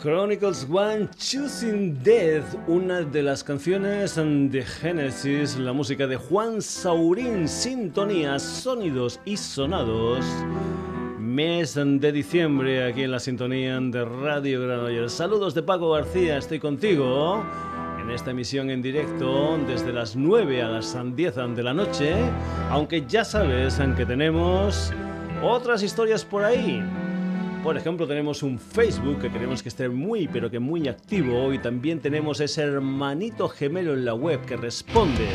Chronicles One Choosing Death, una de las canciones de Genesis, la música de Juan Saurín, sintonías, sonidos y sonados. Mes de diciembre aquí en la sintonía de Radio Granollers. Saludos de Paco García, estoy contigo en esta emisión en directo desde las 9 a las 10 de la noche, aunque ya sabes que tenemos otras historias por ahí. Por ejemplo, tenemos un Facebook que queremos que esté muy, pero que muy activo. Y también tenemos ese hermanito gemelo en la web que responde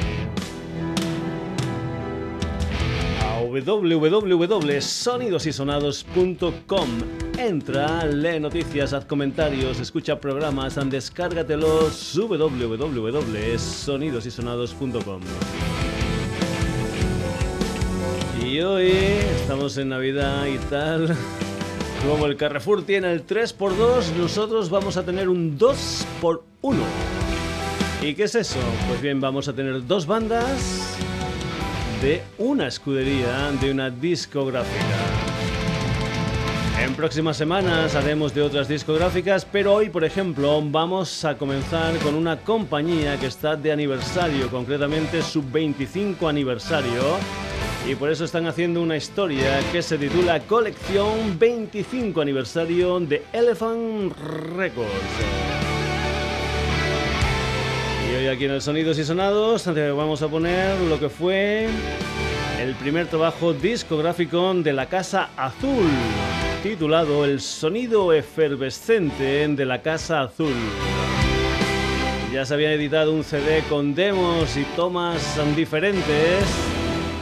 a www.sonidosysonados.com. Entra, lee noticias, haz comentarios, escucha programas, descárgatelos www.sonidosysonados.com. Y hoy estamos en Navidad y tal. Como el Carrefour tiene el 3x2, nosotros vamos a tener un 2x1. ¿Y qué es eso? Pues bien, vamos a tener dos bandas de una escudería, de una discográfica. En próximas semanas haremos de otras discográficas, pero hoy, por ejemplo, vamos a comenzar con una compañía que está de aniversario, concretamente su 25 aniversario y por eso están haciendo una historia que se titula Colección 25 aniversario de Elephant Records. Y hoy aquí en el Sonidos y Sonados vamos a poner lo que fue el primer trabajo discográfico de la Casa Azul, titulado El sonido efervescente de la Casa Azul. Ya se había editado un CD con demos y tomas diferentes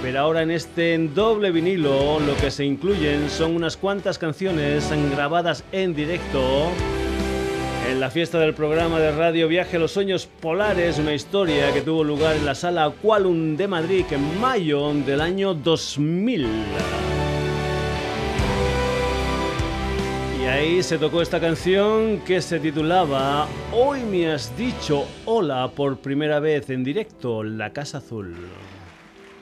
pero ahora en este doble vinilo lo que se incluyen son unas cuantas canciones grabadas en directo en la fiesta del programa de radio Viaje a los Sueños Polares, una historia que tuvo lugar en la sala Qualum de Madrid en mayo del año 2000. Y ahí se tocó esta canción que se titulaba Hoy me has dicho hola por primera vez en directo, La Casa Azul.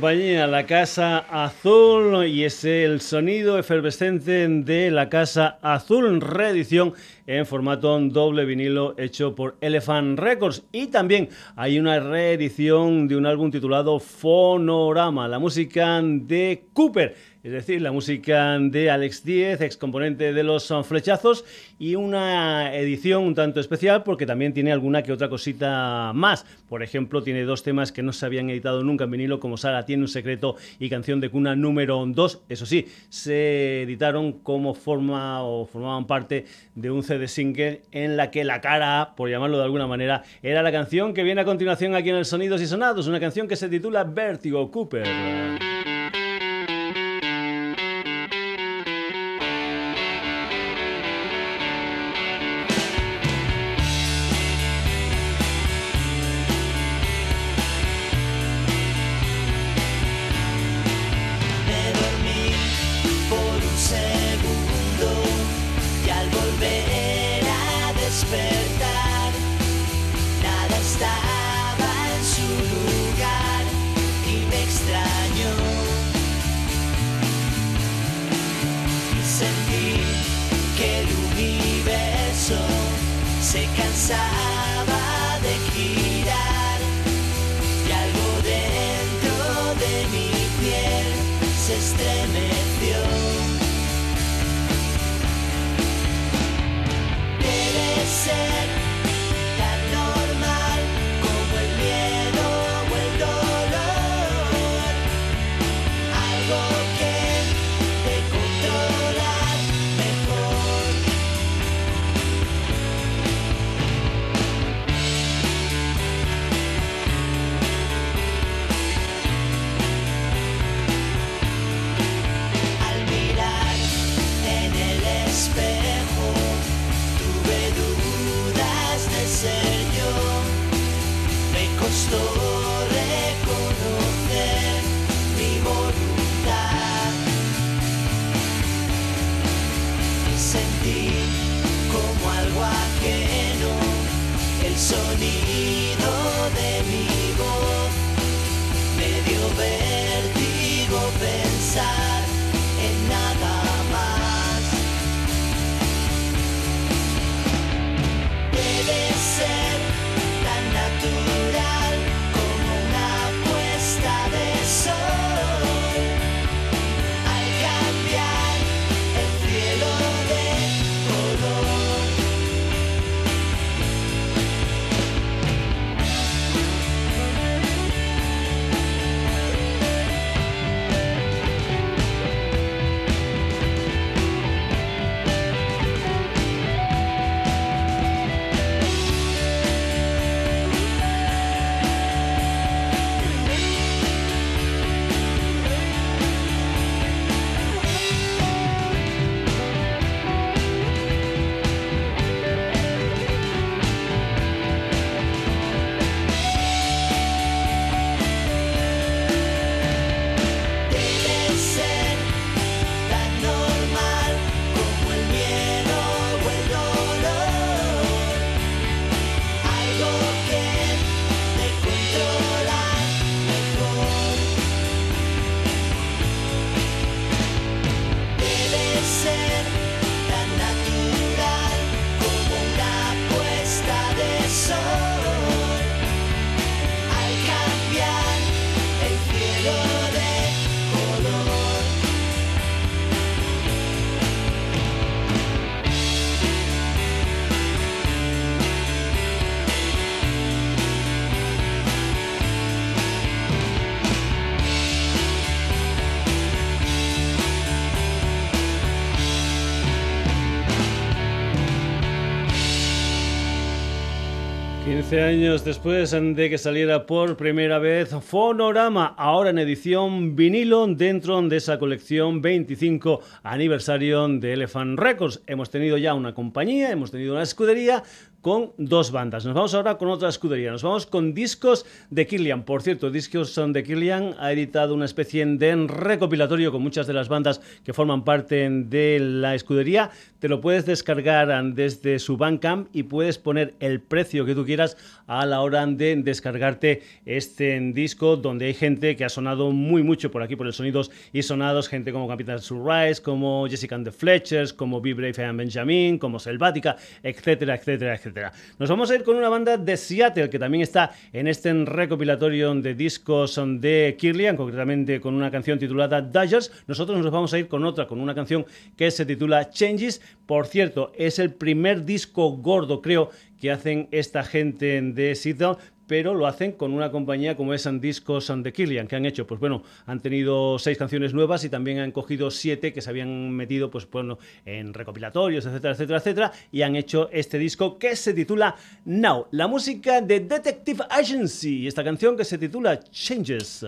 la Casa Azul y es el sonido efervescente de la Casa Azul, reedición en formato doble vinilo hecho por Elephant Records. Y también hay una reedición de un álbum titulado Fonorama, la música de Cooper es decir, la música de Alex Díez, ex componente de los Flechazos, y una edición un tanto especial porque también tiene alguna que otra cosita más. Por ejemplo, tiene dos temas que no se habían editado nunca en vinilo, como Sara tiene un secreto y canción de cuna número 2. Eso sí, se editaron como forma o formaban parte de un CD single en la que la cara, por llamarlo de alguna manera, era la canción que viene a continuación aquí en el Sonidos y Sonados, una canción que se titula Vertigo Cooper. Años después de que saliera por primera vez Fonorama, ahora en edición vinilo dentro de esa colección 25 aniversario de Elephant Records. Hemos tenido ya una compañía, hemos tenido una escudería, con dos bandas. Nos vamos ahora con otra escudería. Nos vamos con discos de Killian. Por cierto, discos son de Killian ha editado una especie de recopilatorio con muchas de las bandas que forman parte de la escudería. Te lo puedes descargar desde su Bandcamp y puedes poner el precio que tú quieras a la hora de descargarte este disco donde hay gente que ha sonado muy mucho por aquí por el sonidos y sonados, gente como Capital Surprise, como Jessica the Fletchers, como Be Brave and Benjamin, como Selvática, etcétera, etcétera, etcétera. Nos vamos a ir con una banda de Seattle que también está en este recopilatorio de discos de Kirlian, concretamente con una canción titulada Dodgers. Nosotros nos vamos a ir con otra, con una canción que se titula Changes. Por cierto, es el primer disco gordo, creo, que hacen esta gente de Seattle, pero lo hacen con una compañía como es Discos and the Killian, que han hecho, pues bueno, han tenido seis canciones nuevas y también han cogido siete que se habían metido, pues bueno, en recopilatorios, etcétera, etcétera, etcétera, y han hecho este disco que se titula Now, la música de Detective Agency, y esta canción que se titula Changes.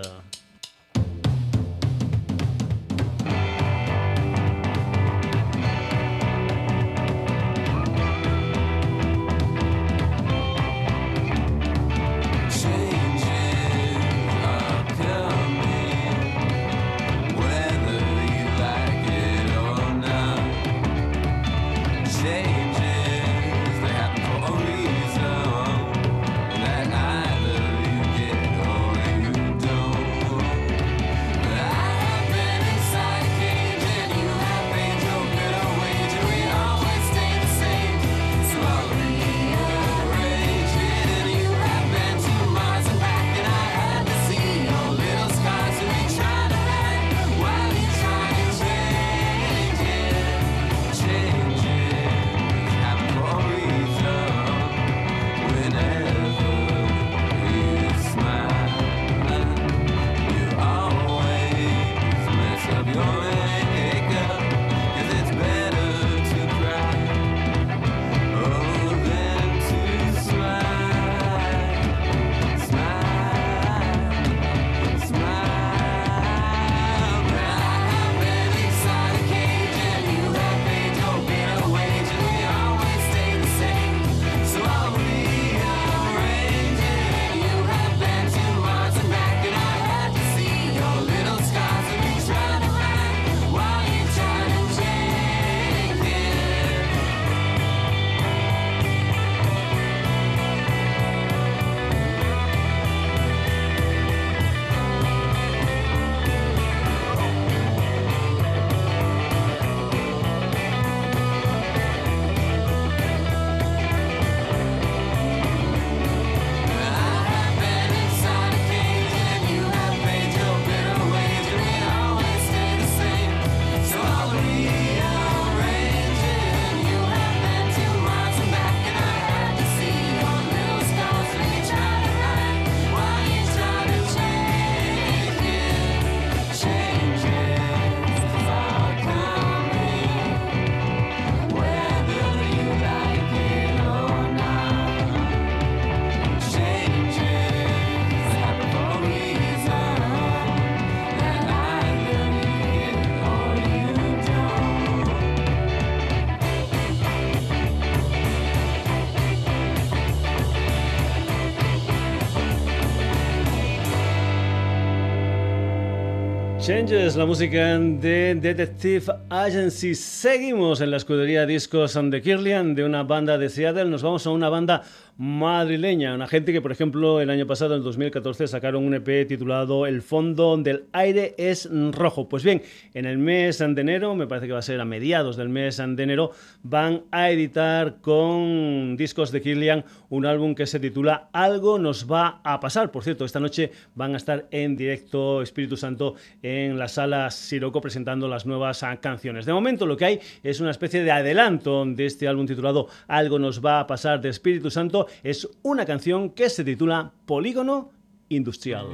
Changes, la música de Detective Agency. Seguimos en la escudería Discos and the Kirlian de una banda de Seattle. Nos vamos a una banda madrileña. Una gente que, por ejemplo, el año pasado, en 2014, sacaron un EP titulado El fondo del aire es rojo. Pues bien, en el mes de enero, me parece que va a ser a mediados del mes de enero, van a editar con discos de Killian un álbum que se titula Algo nos va a pasar. Por cierto, esta noche van a estar en directo Espíritu Santo en la sala Siroco presentando las nuevas canciones. De momento lo que hay es una especie de adelanto de este álbum titulado Algo nos va a pasar de Espíritu Santo es una canción que se titula Polígono Industrial.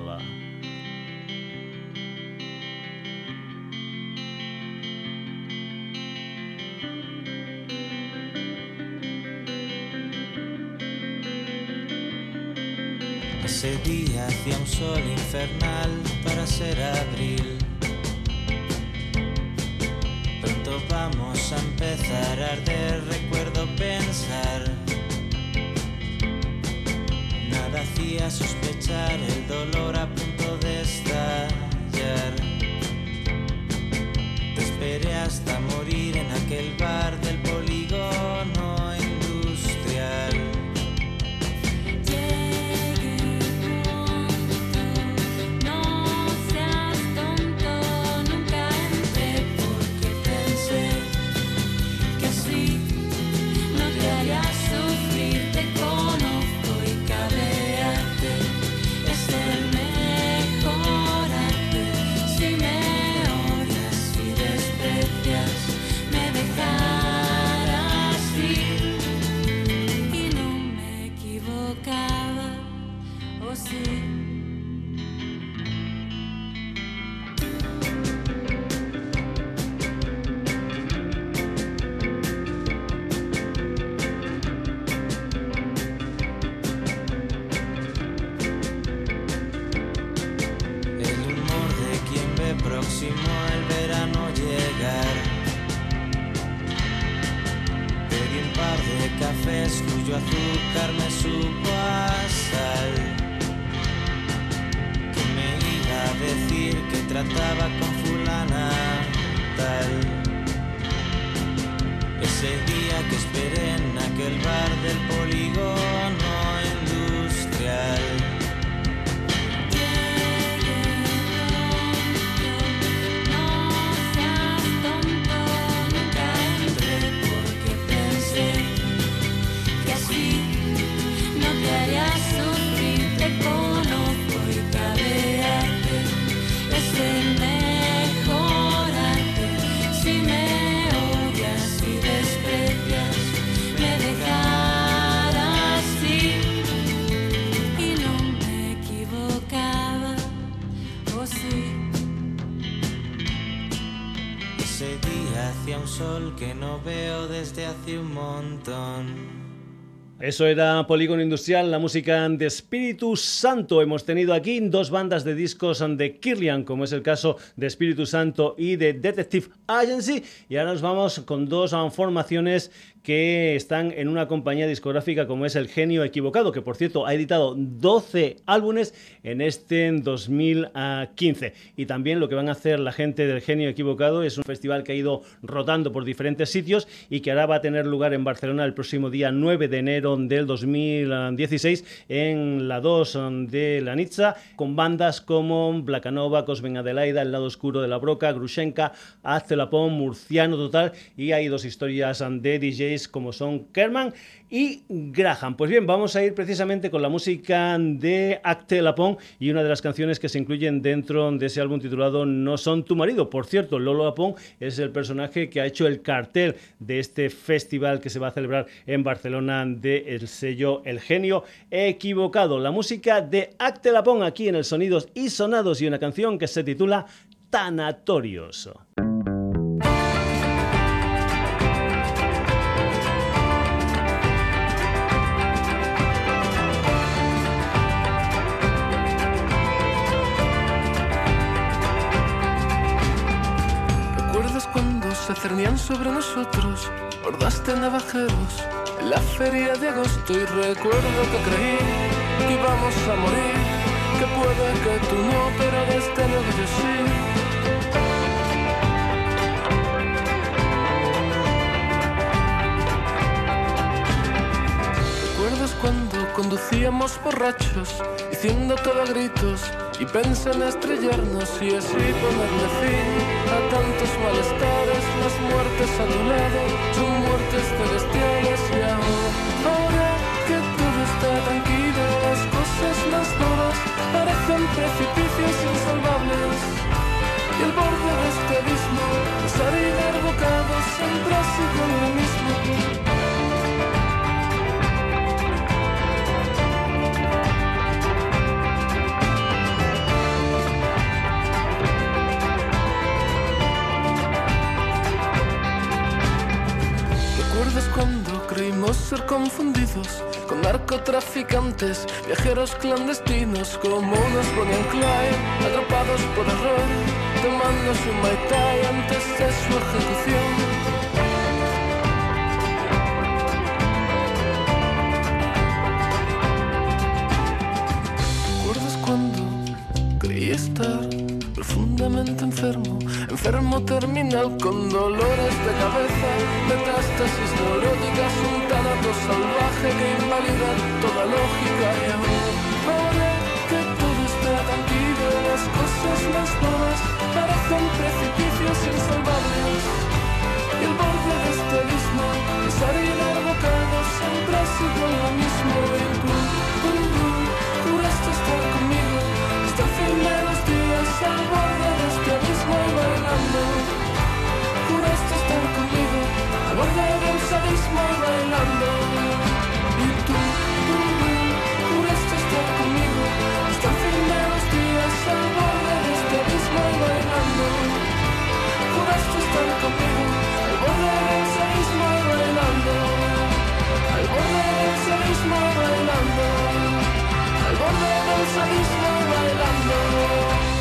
Ese día hacía un sol infernal ser abril. Pronto vamos a empezar a arder, recuerdo pensar. Nada hacía sospechar el dolor a punto de estallar. Te esperé hasta morir en aquel bar de Eso era Polígono Industrial, la música de Espíritu Santo. Hemos tenido aquí dos bandas de discos de Kirlian, como es el caso de Espíritu Santo y de Detective Agency. Y ahora nos vamos con dos formaciones que están en una compañía discográfica como es El Genio Equivocado, que por cierto ha editado 12 álbumes en este 2015. Y también lo que van a hacer la gente del Genio Equivocado es un festival que ha ido rotando por diferentes sitios y que ahora va a tener lugar en Barcelona el próximo día 9 de enero del 2016 en la 2 de la Nizza, con bandas como Blacanova, Cosmen Adelaida, El lado oscuro de la Broca, Grushenka, Aztelapón, Murciano Total y hay dos historias de Como son Kerman y Graham. Pues bien, vamos a ir precisamente con la música de Acte Lapón y una de las canciones que se incluyen dentro de ese álbum titulado No son tu marido. Por cierto, Lolo Lapón es el personaje que ha hecho el cartel de este festival que se va a celebrar en Barcelona del sello El Genio Equivocado. La música de Acte Lapón aquí en el Sonidos y Sonados y una canción que se titula Tanatorios. Cernían sobre nosotros hordas de navajeros en la feria de agosto? Y recuerdo que creí que íbamos a morir, que puede que tú no, pero desde luego yo sí. ¿Recuerdas cuando conducíamos borrachos, diciendo todo a gritos y pensé en estrellarnos y así ponerle fin a tantos malestares? Las muertes a tu lado son muertes celestiales y ahora, ahora que todo está tranquilo, las cosas más duras parecen precipicios insalvables. Y el borde de este abismo, salir bocado siempre ha sido lo mismo. ¿Recuerdas cuando creímos ser confundidos con narcotraficantes, viajeros clandestinos como unos Bonnie and Clyde, atrapados por error, tomándose un Mai Tai antes de su ejecución? cuando creí estar profundamente enfermo, enfermo terminal con dolores de cabeza, metástasis neuróticas, un tanato salvaje que invalida toda lógica y ahora que todo está tranquilo, las cosas más nuevas parecen precipicios insalvables. Y el borde de este abismo de y bailando. Y tú, tú, tú, juraste estar conmigo hasta el fin de los días, al borde de este bailando. Juraste estar conmigo al borde sadismo y bailando. Al borde sadismo y bailando.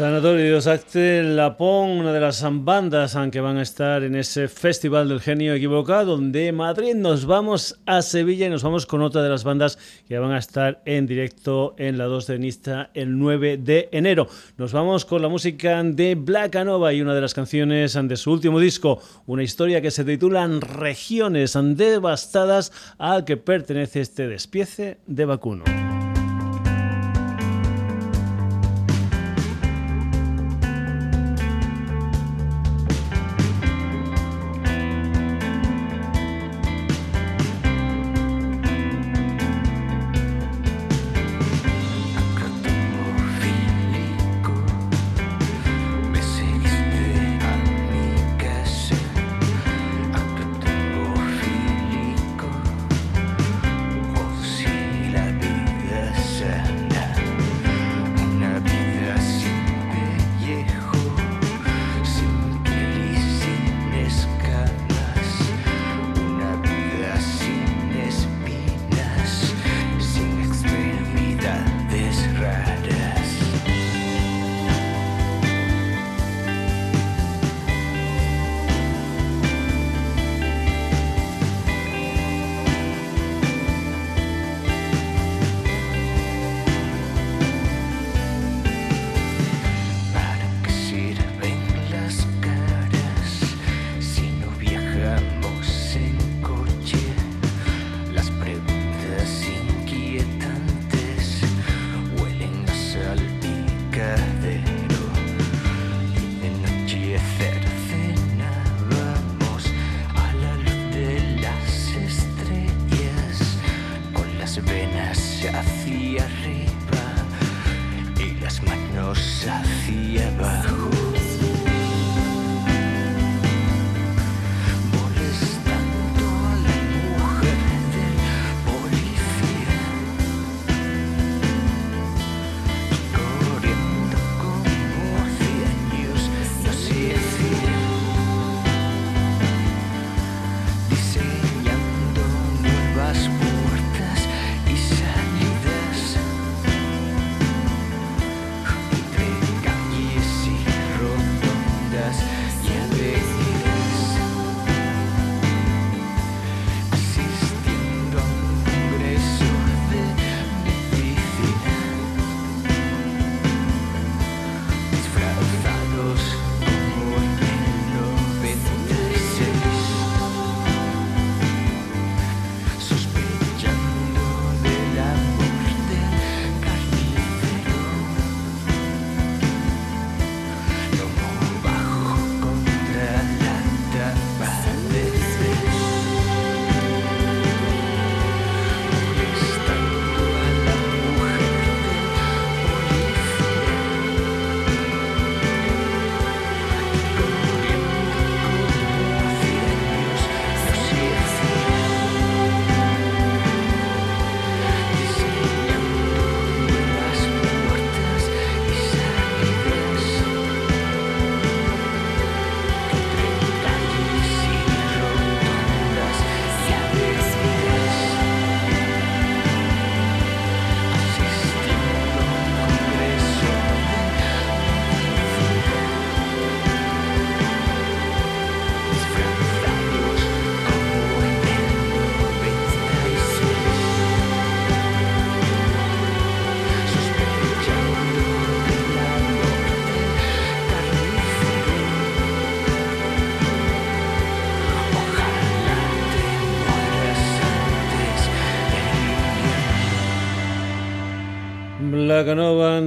Tanatorio Acte Lapón, una de las bandas que van a estar en ese Festival del Genio Equivocado, de Madrid nos vamos a Sevilla y nos vamos con otra de las bandas que van a estar en directo en la 2 de Nista el 9 de enero. Nos vamos con la música de Black Nova y una de las canciones de su último disco, una historia que se titula Regiones devastadas al que pertenece este despiece de vacuno.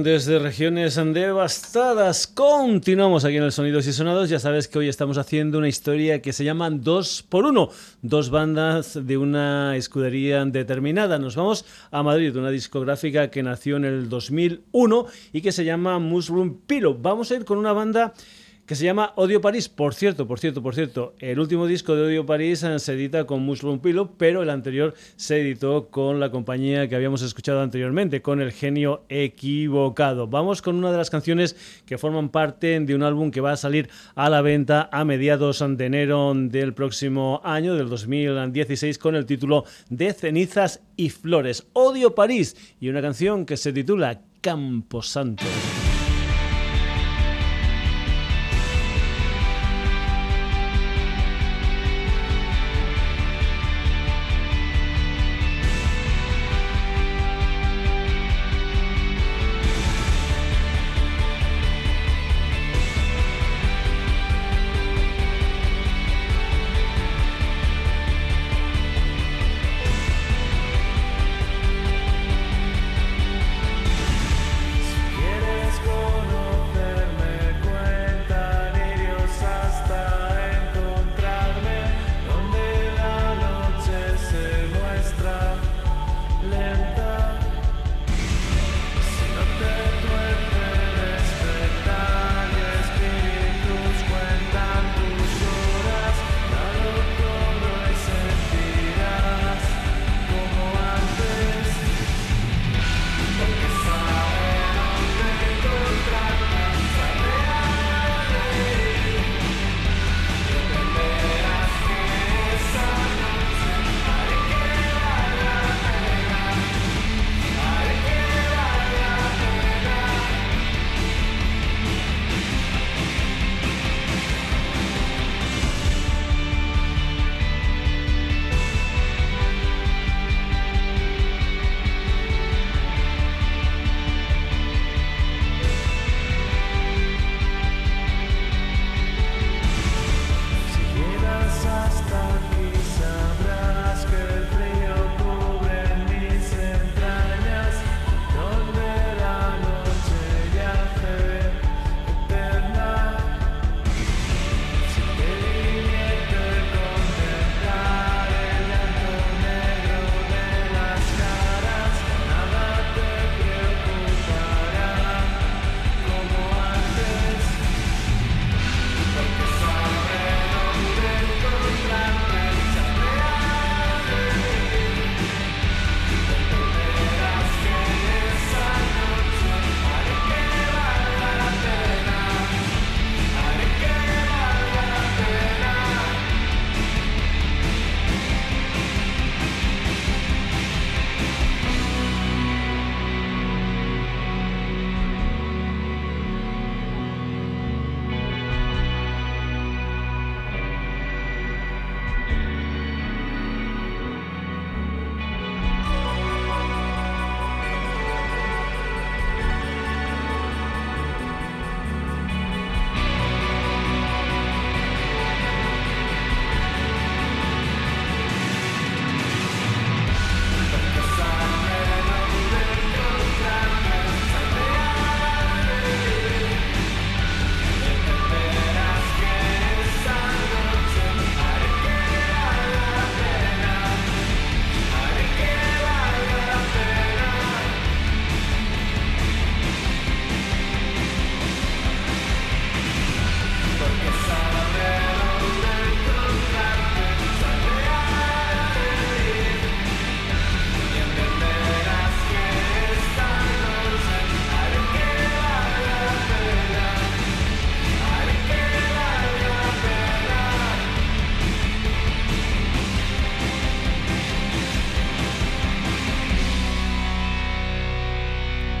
Desde regiones devastadas. Continuamos aquí en el Sonidos y Sonados. Ya sabes que hoy estamos haciendo una historia que se llama Dos por Uno. Dos bandas de una escudería determinada. Nos vamos a Madrid, una discográfica que nació en el 2001 y que se llama Mushroom Pillow. Vamos a ir con una banda que se llama Odio París. Por cierto, por cierto, por cierto, el último disco de Odio París eh, se edita con Muslim Pillow, pero el anterior se editó con la compañía que habíamos escuchado anteriormente, con El Genio Equivocado. Vamos con una de las canciones que forman parte de un álbum que va a salir a la venta a mediados de enero del próximo año, del 2016, con el título de Cenizas y Flores. Odio París y una canción que se titula Camposanto.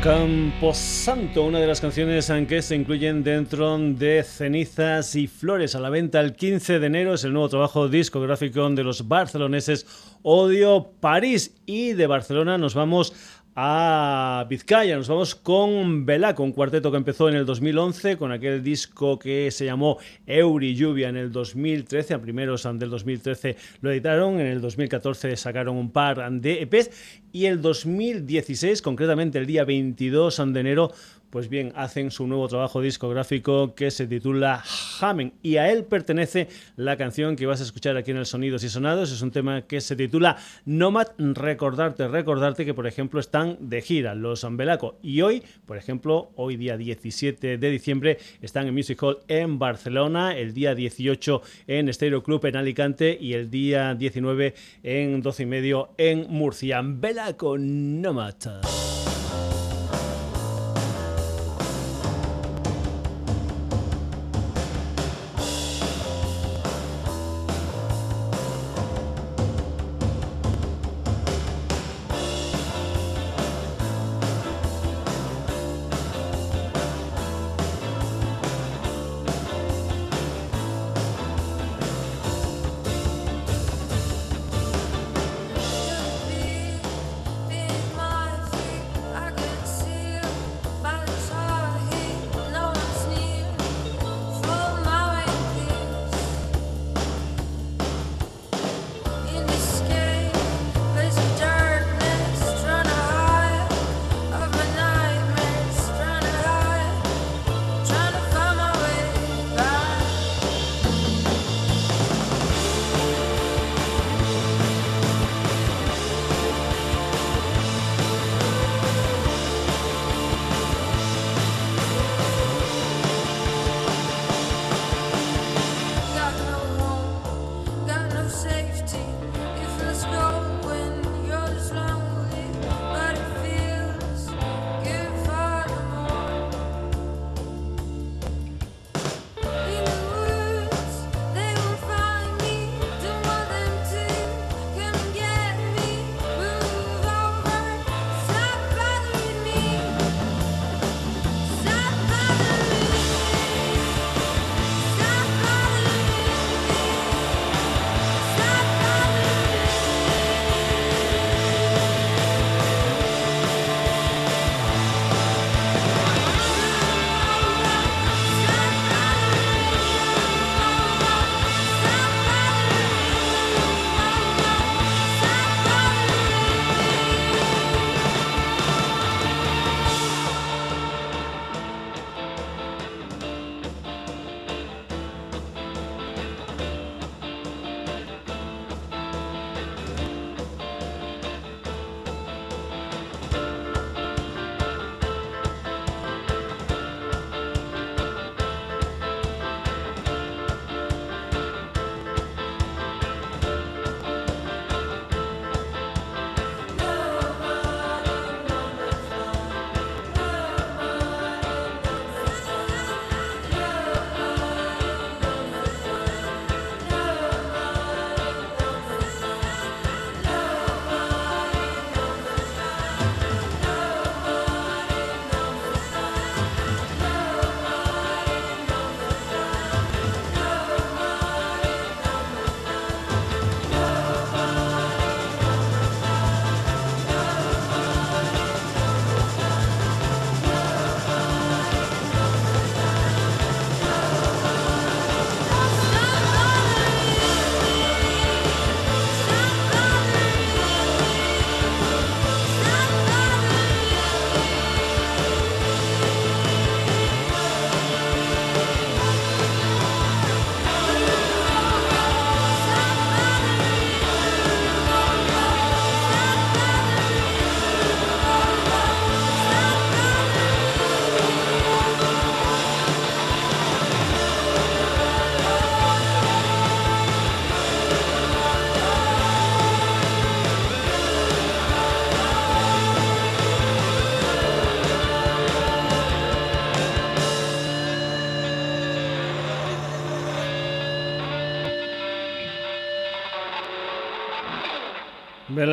Camposanto, una de las canciones que se incluyen dentro de Cenizas y Flores a la venta el 15 de enero. Es el nuevo trabajo discográfico de los barceloneses Odio París. Y de Barcelona nos vamos a Vizcaya. Nos vamos con Velaco, un cuarteto que empezó en el 2011 con aquel disco que se llamó Euri Lluvia en el 2013. A primeros del 2013 lo editaron, en el 2014 sacaron un par de EPs y el 2016, concretamente el día 22 de enero, pues bien, hacen su nuevo trabajo discográfico que se titula Hamen y a él pertenece la canción que vas a escuchar aquí en el Sonidos y Sonados. Es un tema que se titula Nomad. Recordarte, recordarte que, por ejemplo, están de gira los Ambelaco y hoy, por ejemplo, hoy día 17 de diciembre, están en Music Hall en Barcelona, el día 18 en Stereo Club en Alicante y el día 19 en 12 y medio en Murcia. Ambelaco Nomad.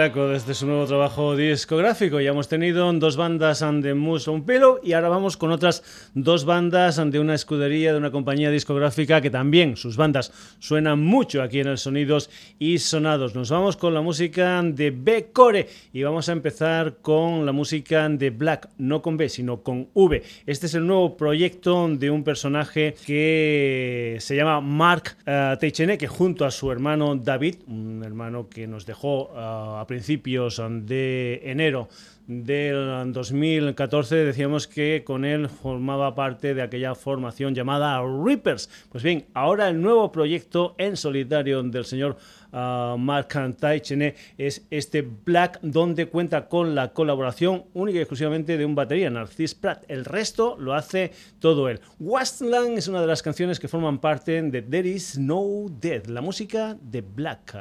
Desde su nuevo trabajo discográfico. Ya hemos tenido dos bandas de Mushroom Pillow y ahora vamos con otras dos bandas de una escudería, de una compañía discográfica que también sus bandas suenan mucho aquí en el Sonidos y Sonados. Nos vamos con la música de B Core y vamos a empezar con la música de Black, no con B, sino con V. Este es el nuevo proyecto de un personaje que se llama Mark uh, Teichene, que junto a su hermano David, un hermano que nos dejó uh, a principios de enero del 2014 decíamos que con él formaba parte de aquella formación llamada Reapers. Pues bien, ahora el nuevo proyecto en solitario del señor uh, Mark Taichene es este Black, donde cuenta con la colaboración única y exclusivamente de un batería, Narcis Pratt. El resto lo hace todo él. Westland es una de las canciones que forman parte de There Is No Death, la música de Black.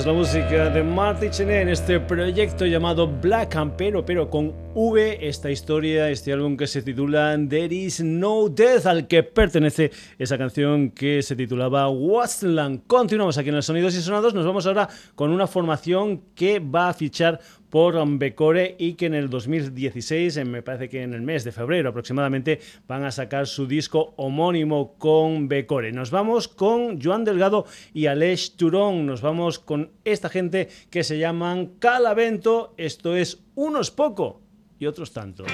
Es la música de Marty Chené en este proyecto llamado Black Campero, pero con V, esta historia, este álbum que se titula There is no death, al que pertenece esa canción que se titulaba Westland. Continuamos aquí en el Sonidos y Sonados, nos vamos ahora con una formación que va a fichar por Becore y que en el 2016, me parece que en el mes de febrero aproximadamente, van a sacar su disco homónimo con Becore. Nos vamos con Joan Delgado y Aleix Turón, nos vamos con esta gente que se llaman Calavento, esto es unos poco y otros tanto.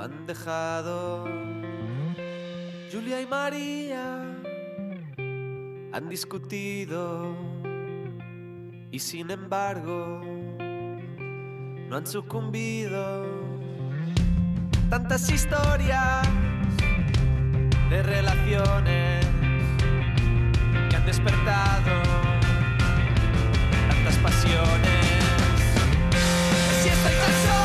Han dejado. Julia y María han discutido y sin embargo no han sucumbido. Tantas historias de relaciones que han despertado tantas pasiones. Si estoy tan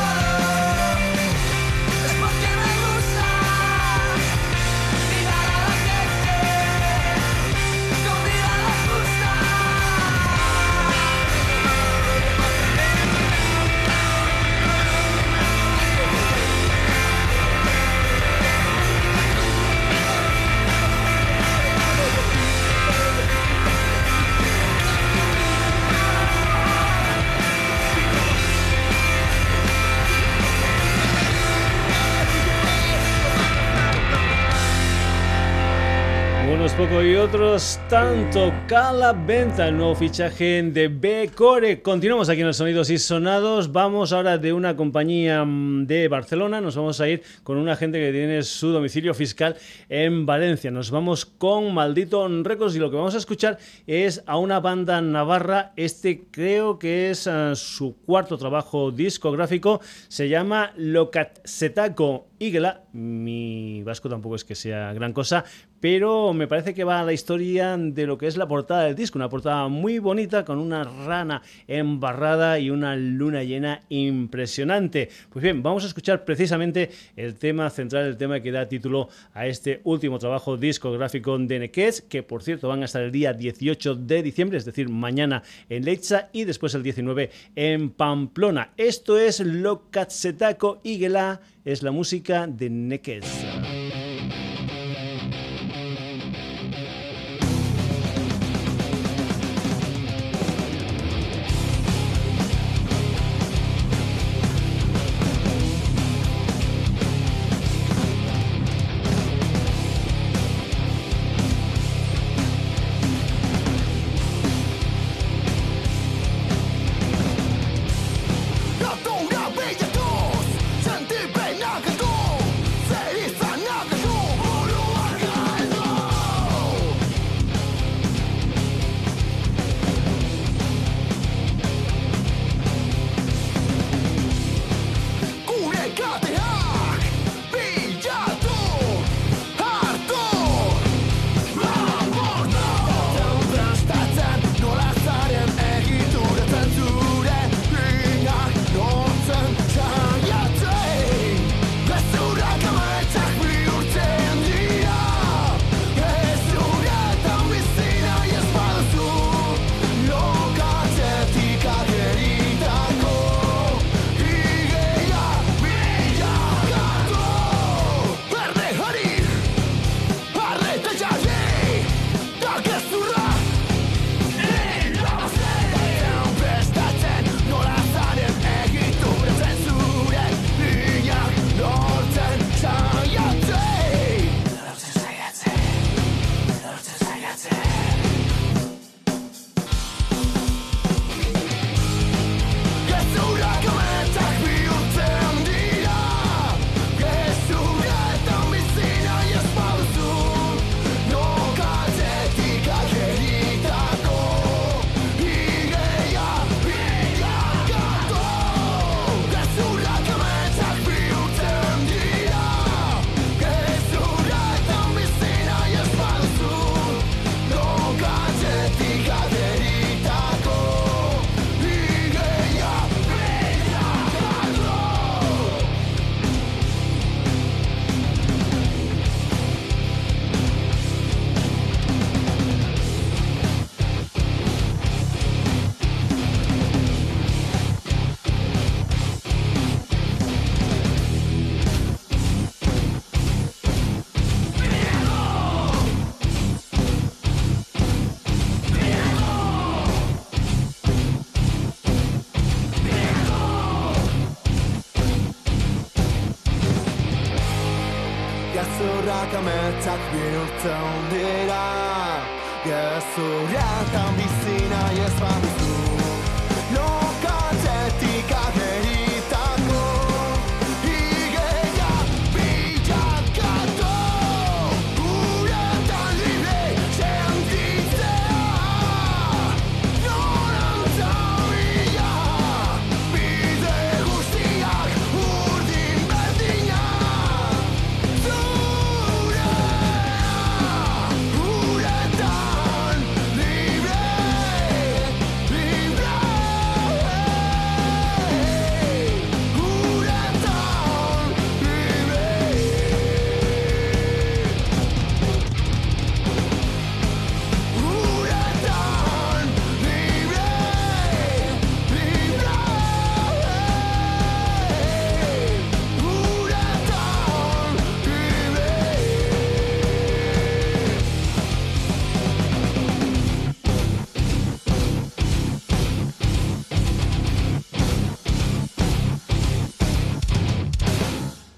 Poco y otros tanto. Cala Venta, el nuevo fichaje de B-Core. Continuamos aquí en los sonidos y sonados. Vamos ahora de una compañía mm, de Barcelona. Nos vamos a ir con una gente que tiene su domicilio fiscal en Valencia. Nos vamos con Maldito Records y lo que vamos a escuchar es a una banda navarra. Este creo que es ah, su cuarto trabajo discográfico. Se llama Locatsetaco Igela. Mi vasco tampoco es que sea gran cosa, pero me parece que va a la historia de lo que es la portada del disco, una portada muy bonita con una rana embarrada y una luna llena impresionante. Pues bien, vamos a escuchar precisamente el tema central, el tema que da título a este último trabajo discográfico de Nequets, que por cierto van a estar el día 18 de diciembre, es decir, mañana en Leitza y después el 19 en Pamplona. Esto es Locatsetaco Igela, es la música de Nequets.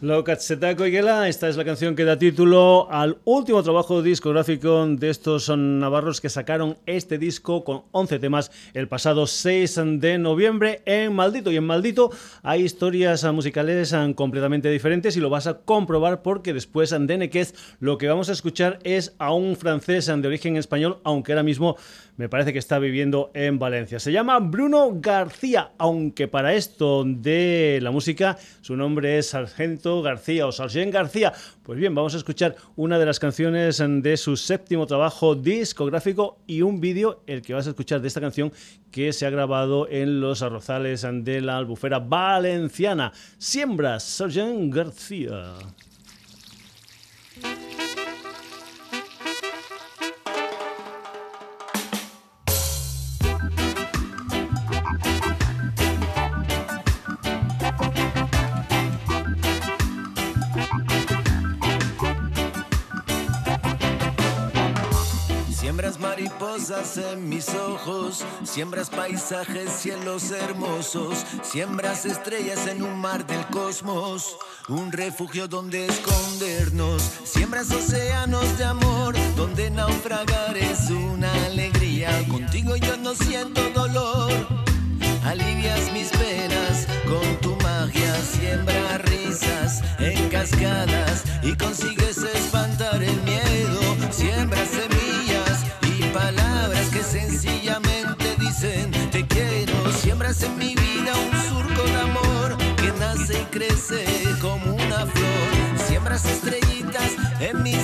Lo Katsetaco y Gela, esta es la canción que da título al último trabajo discográfico de estos navarros que sacaron este disco con 11 temas el pasado 6 de noviembre en Maldito. Y en Maldito hay historias musicales completamente diferentes y lo vas a comprobar porque después de Nequez lo que vamos a escuchar es a un francés de origen español, aunque ahora mismo me parece que está viviendo en Valencia. Se llama Bruno García, aunque para esto de la música su nombre es Sargento García o Sargent García. Pues bien, vamos a escuchar una de las canciones de su séptimo trabajo discográfico y un vídeo, el que vas a escuchar de esta canción que se ha grabado en los arrozales de la albufera valenciana. Siembras, Sargent García. Mariposas en mis ojos, siembras paisajes, cielos hermosos, siembras estrellas en un mar del cosmos, un refugio donde escondernos, siembras océanos de amor, donde naufragar es una alegría. Contigo yo no siento dolor, alivias mis penas con tu magia, siembra risas en cascadas y consigues espantar el miedo, en mi vida un surco de amor que nace y crece como una flor, siembras estrellitas en mis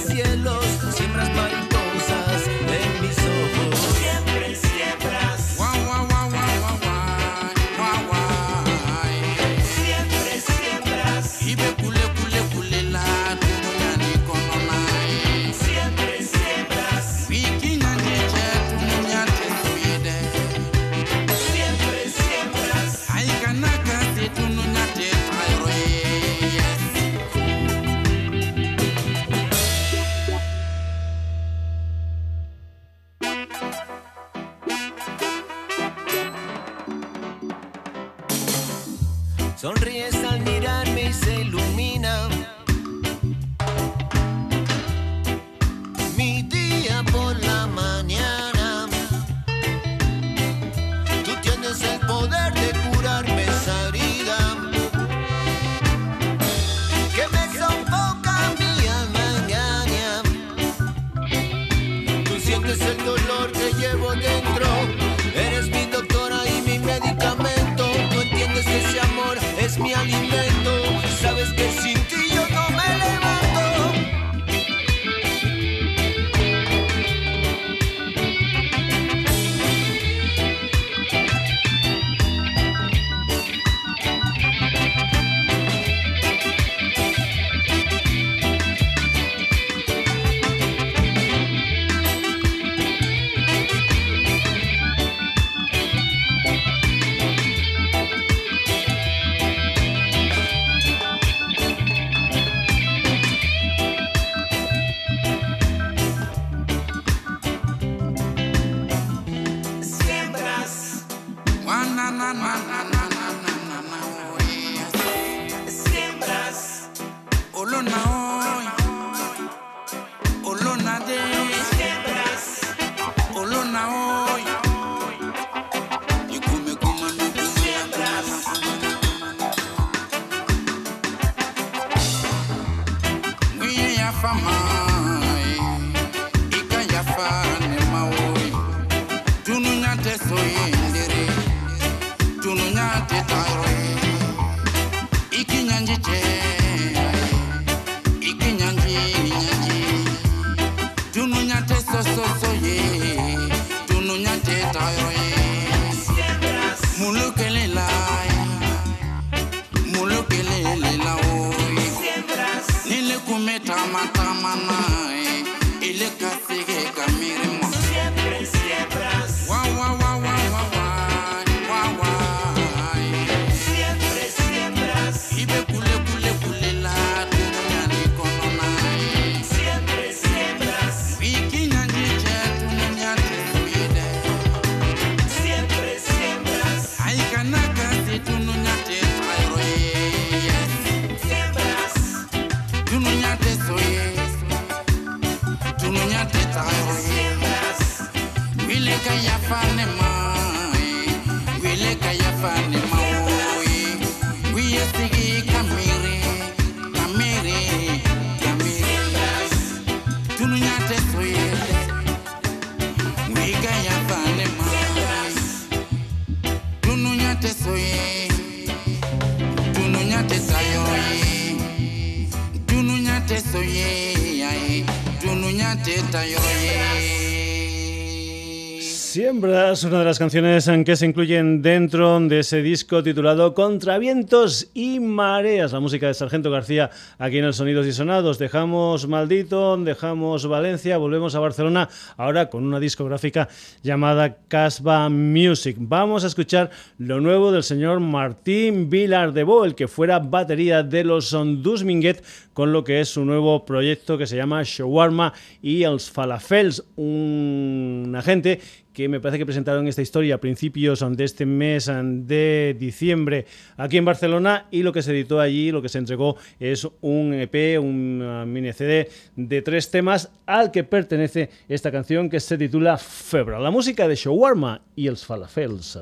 Es una de las canciones en que se incluyen dentro de ese disco titulado Contra vientos y mareas, la música de Sargento García aquí en el Sonidos y Sonados. Dejamos Maldito, dejamos Valencia, volvemos a Barcelona, ahora con una discográfica llamada Casbah Music. Vamos a escuchar lo nuevo del señor Martín Vilar de Bo, el que fuera batería de los Dus Minguet, con lo que es su nuevo proyecto que se llama Shawarma y els Falafels, un agente que me parece que presentaron esta historia a principios de este mes de diciembre aquí en Barcelona y lo que se editó allí, lo que se entregó es un EP, un uh, mini CD de tres temas al que pertenece esta canción que se titula Febra, la música de Shawarma y els Falafels.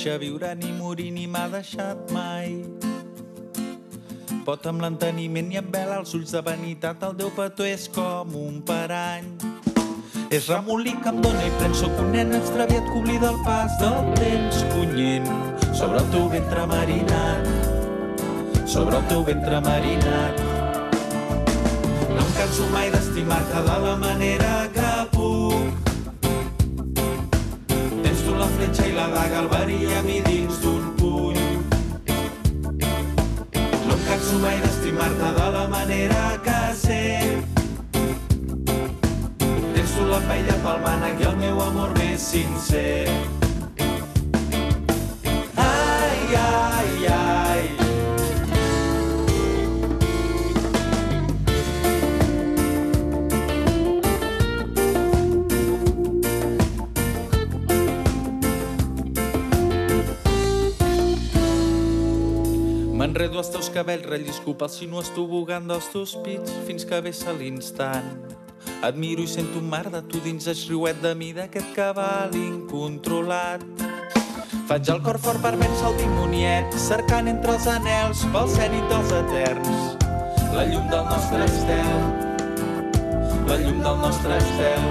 Deixa viure ni morir ni m'ha deixat mai. Pot amb l'enteniment i amb vela els ulls de vanitat el Déu petó és com un parany. És remolí que em dóna i prens sóc un nen extraviat que oblida el pas del temps punyent sobre el teu ventre marinat, sobre el teu ventre marinat. No em canso mai d'estimar-te de la manera que fletxa i la daga, el verí a mi dins d'un puny. No em canso mai d'estimar-te de la manera que sé. Tu la paella pel mànec i el meu amor més sincer. Ai, ai, ai. Cabells, rellisco pel sinuós tobogant dels teus pits fins que vessa l'instant. Et miro i sento un mar de tu dins el riuet de mi d'aquest cabal incontrolat. Faig el cor fort per vèncer el dimoniet, cercant entre els anels pel zenit dels eterns. La llum del nostre estel, la llum del nostre estel.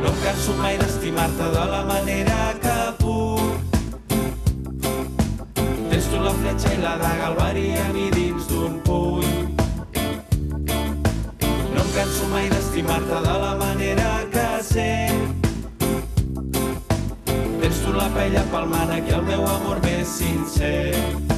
No em canso mai d'estimar-te de la manera que fletxa i la daga, el verí a mi dins d'un puny. No em canso mai d'estimar-te de la manera que sé. Tens tu la paella pel mànec i el meu amor més sincer.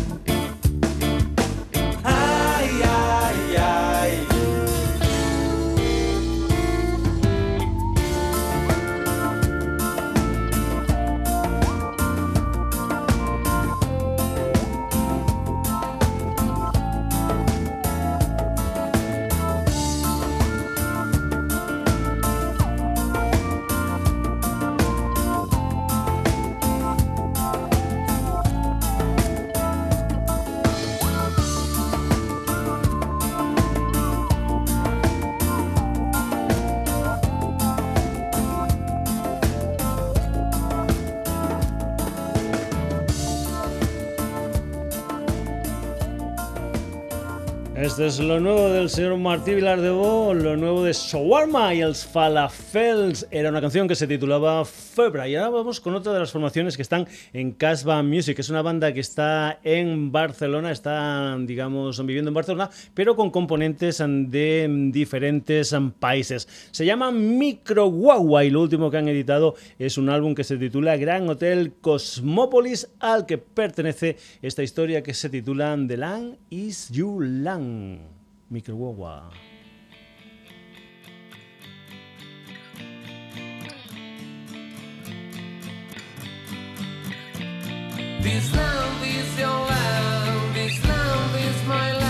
Este es lo nuevo del señor Martí Vilar de Bo, lo nuevo de Shawarma y els Falafels. Era una canción que se titulaba Febra. Y ahora vamos con otra de las formaciones que están en Casbah Music. Es una banda que está en Barcelona, está, digamos, viviendo en Barcelona, pero con componentes de diferentes países. Se llama Micro Guagua y lo último que han editado es un álbum que se titula Gran Hotel Cosmópolis, al que pertenece esta historia que se titula The Land is Your Land. Micro Guagua. This land is your land, this land is my land,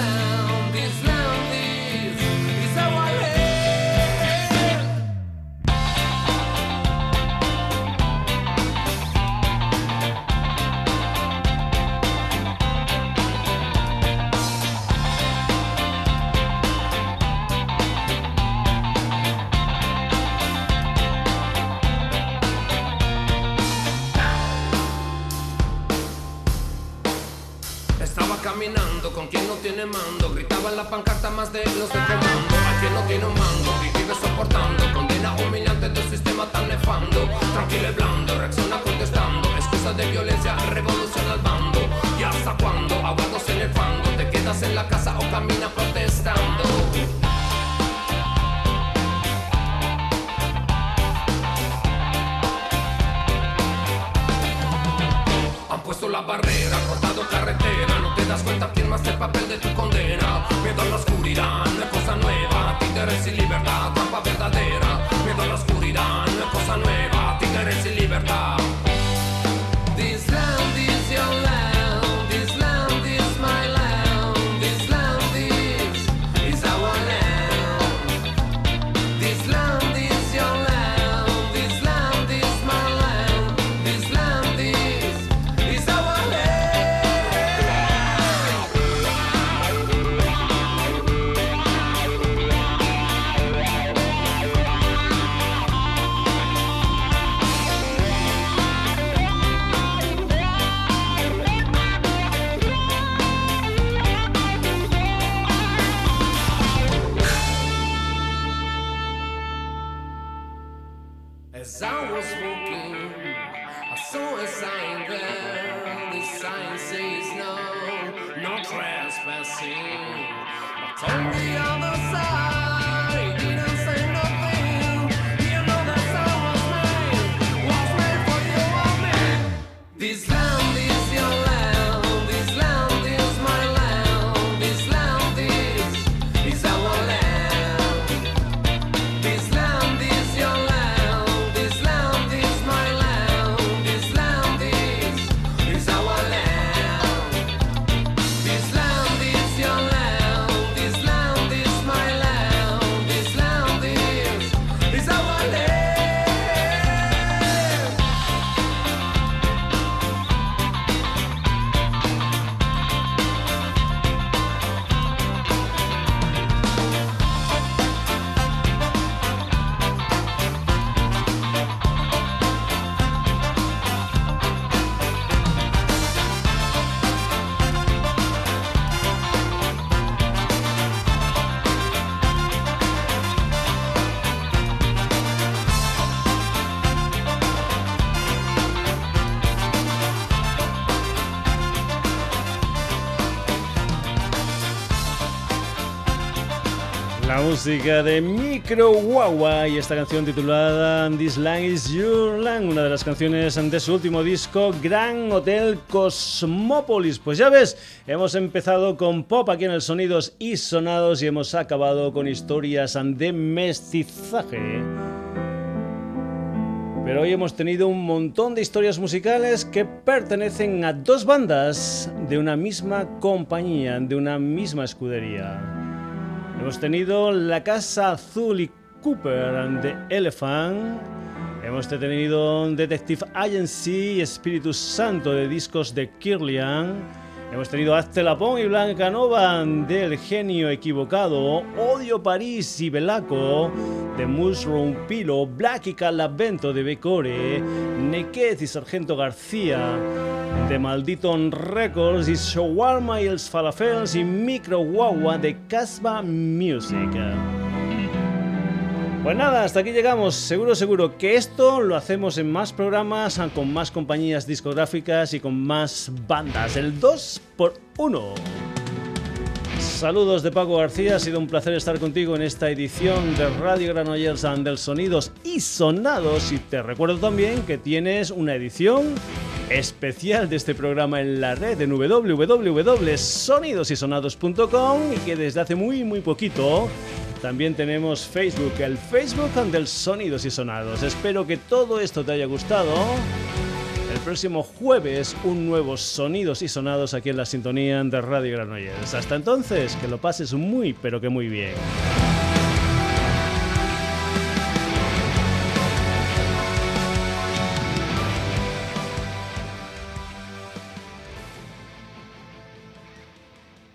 quien no tiene mando. Gritaba en la pancarta más de los de comando. A quien no tiene un mango y vive soportando. Condena humillante del sistema tan nefando. Tranquilo y blando, reacciona contestando. Excusa de violencia, revolución al bando. ¿Y hasta cuándo? Ahogados en el fango. Te quedas en la casa o camina protestando. Han puesto la barrera, cortado carretera das cuenta quién más el papel de tu condena. Miedo a la oscuridad, no es cosa nueva Títeres y libertad, trampa verdadera La música de Micro Guagua y esta canción titulada This Land is Your Land, una de las canciones de su último disco, Gran Hotel Cosmópolis. Pues ya ves, hemos empezado con pop aquí en el Sonidos y Sonados y hemos acabado con historias de mestizaje. Pero hoy hemos tenido un montón de historias musicales que pertenecen a dos bandas de una misma compañía, de una misma escudería. Hemos tenido La Casa Azul y Cooper de Elephant. Hemos tenido Detective Agency y Espíritu Santo de discos de Kirlian. Hemos tenido Hazte Lapón y Blanca Nova del Genio Equivocado. Odio París y Belaco de Mushroom Pilo. Black y Calavento de Becore. Nequez y Sargento García de Malditon Records y Shawarma y els Falafels y Micro Wawa de Casbah Music. Pues nada, hasta aquí llegamos. Seguro, seguro que esto lo hacemos en más programas, con más compañías discográficas y con más bandas. El 2 por 1 Saludos de Paco García, ha sido un placer estar contigo en esta edición de Radio Granollers and del Sonidos y Sonados. Y te recuerdo también que tienes una edición especial de este programa en la red en www.sonidosysonados.com y que desde hace muy muy poquito también tenemos Facebook, el Facebook del Sonidos y Sonados. Espero que todo esto te haya gustado. El próximo jueves un nuevo Sonidos y Sonados aquí en la sintonía de Radio Granollers. Hasta entonces, que lo pases muy pero que muy bien.